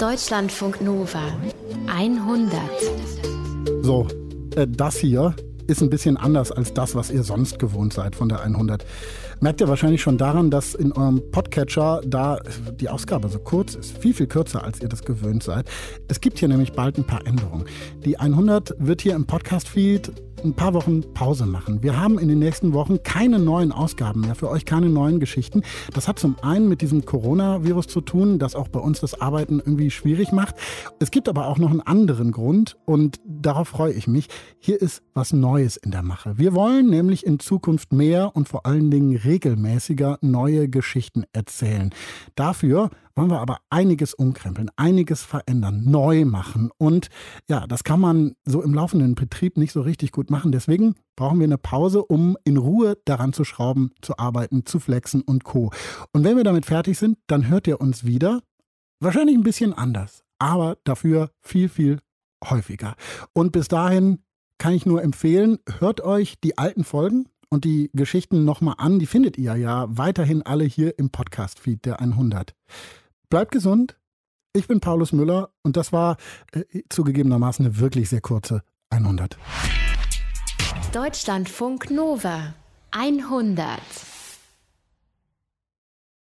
Deutschlandfunk Nova 100. So, äh, das hier ist ein bisschen anders als das, was ihr sonst gewohnt seid von der 100. Merkt ihr wahrscheinlich schon daran, dass in eurem Podcatcher da die Ausgabe so kurz ist. Viel, viel kürzer, als ihr das gewöhnt seid. Es gibt hier nämlich bald ein paar Änderungen. Die 100 wird hier im Podcast-Feed ein paar Wochen Pause machen. Wir haben in den nächsten Wochen keine neuen Ausgaben mehr, für euch keine neuen Geschichten. Das hat zum einen mit diesem Coronavirus zu tun, das auch bei uns das Arbeiten irgendwie schwierig macht. Es gibt aber auch noch einen anderen Grund und darauf freue ich mich. Hier ist was Neues in der Mache. Wir wollen nämlich in Zukunft mehr und vor allen Dingen regelmäßiger neue Geschichten erzählen. Dafür wollen wir aber einiges umkrempeln, einiges verändern, neu machen. Und ja, das kann man so im laufenden Betrieb nicht so richtig gut machen. Deswegen brauchen wir eine Pause, um in Ruhe daran zu schrauben, zu arbeiten, zu flexen und co. Und wenn wir damit fertig sind, dann hört ihr uns wieder. Wahrscheinlich ein bisschen anders, aber dafür viel, viel häufiger. Und bis dahin kann ich nur empfehlen, hört euch die alten Folgen und die Geschichten nochmal an. Die findet ihr ja weiterhin alle hier im Podcast-Feed der 100. Bleibt gesund. Ich bin Paulus Müller und das war äh, zugegebenermaßen eine wirklich sehr kurze 100. Deutschlandfunk Nova 100.